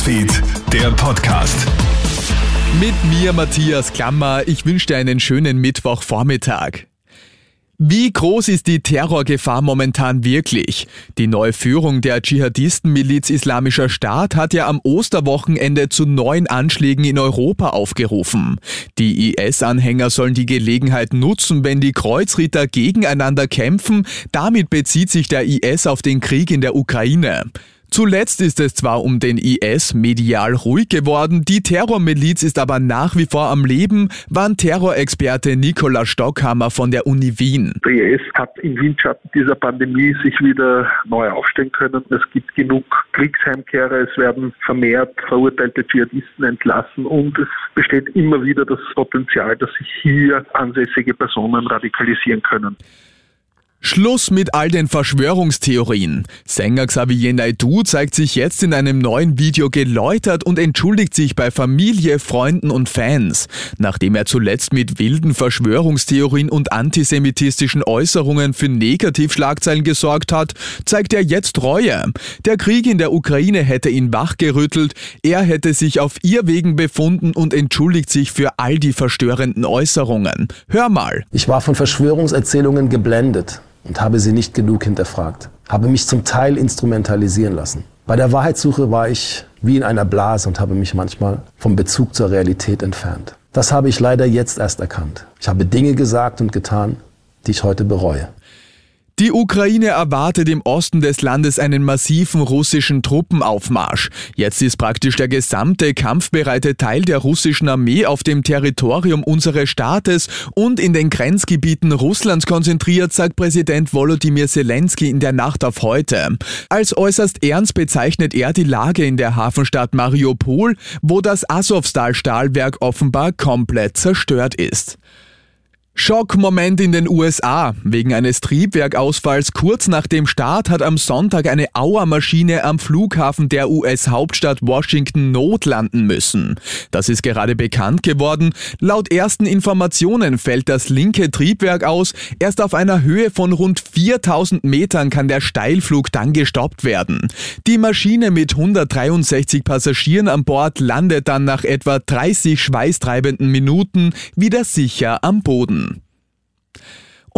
Newsfeed, der Podcast. Mit mir, Matthias Klammer. Ich wünsche dir einen schönen Mittwochvormittag. Wie groß ist die Terrorgefahr momentan wirklich? Die neue Führung der Dschihadistenmiliz Islamischer Staat hat ja am Osterwochenende zu neuen Anschlägen in Europa aufgerufen. Die IS-Anhänger sollen die Gelegenheit nutzen, wenn die Kreuzritter gegeneinander kämpfen. Damit bezieht sich der IS auf den Krieg in der Ukraine. Zuletzt ist es zwar um den IS medial ruhig geworden, die Terrormiliz ist aber nach wie vor am Leben, warnt Terrorexperte Nikola Stockhammer von der Uni Wien. Der IS hat im Windschatten dieser Pandemie sich wieder neu aufstellen können. Es gibt genug Kriegsheimkehrer, es werden vermehrt verurteilte Dschihadisten entlassen und es besteht immer wieder das Potenzial, dass sich hier ansässige Personen radikalisieren können. Schluss mit all den Verschwörungstheorien. Sänger Xavier Naidoo zeigt sich jetzt in einem neuen Video geläutert und entschuldigt sich bei Familie, Freunden und Fans. Nachdem er zuletzt mit wilden Verschwörungstheorien und antisemitistischen Äußerungen für Negativschlagzeilen gesorgt hat, zeigt er jetzt Reue. Der Krieg in der Ukraine hätte ihn wachgerüttelt, er hätte sich auf ihr Wegen befunden und entschuldigt sich für all die verstörenden Äußerungen. Hör mal. Ich war von Verschwörungserzählungen geblendet und habe sie nicht genug hinterfragt, habe mich zum Teil instrumentalisieren lassen. Bei der Wahrheitssuche war ich wie in einer Blase und habe mich manchmal vom Bezug zur Realität entfernt. Das habe ich leider jetzt erst erkannt. Ich habe Dinge gesagt und getan, die ich heute bereue. Die Ukraine erwartet im Osten des Landes einen massiven russischen Truppenaufmarsch. Jetzt ist praktisch der gesamte kampfbereite Teil der russischen Armee auf dem Territorium unseres Staates und in den Grenzgebieten Russlands konzentriert, sagt Präsident Volodymyr Zelensky in der Nacht auf heute. Als äußerst ernst bezeichnet er die Lage in der Hafenstadt Mariupol, wo das Asowstal-Stahlwerk offenbar komplett zerstört ist. Schockmoment in den USA. Wegen eines Triebwerkausfalls kurz nach dem Start hat am Sonntag eine Auermaschine am Flughafen der US-Hauptstadt Washington notlanden müssen. Das ist gerade bekannt geworden. Laut ersten Informationen fällt das linke Triebwerk aus. Erst auf einer Höhe von rund 4000 Metern kann der Steilflug dann gestoppt werden. Die Maschine mit 163 Passagieren an Bord landet dann nach etwa 30 schweißtreibenden Minuten wieder sicher am Boden.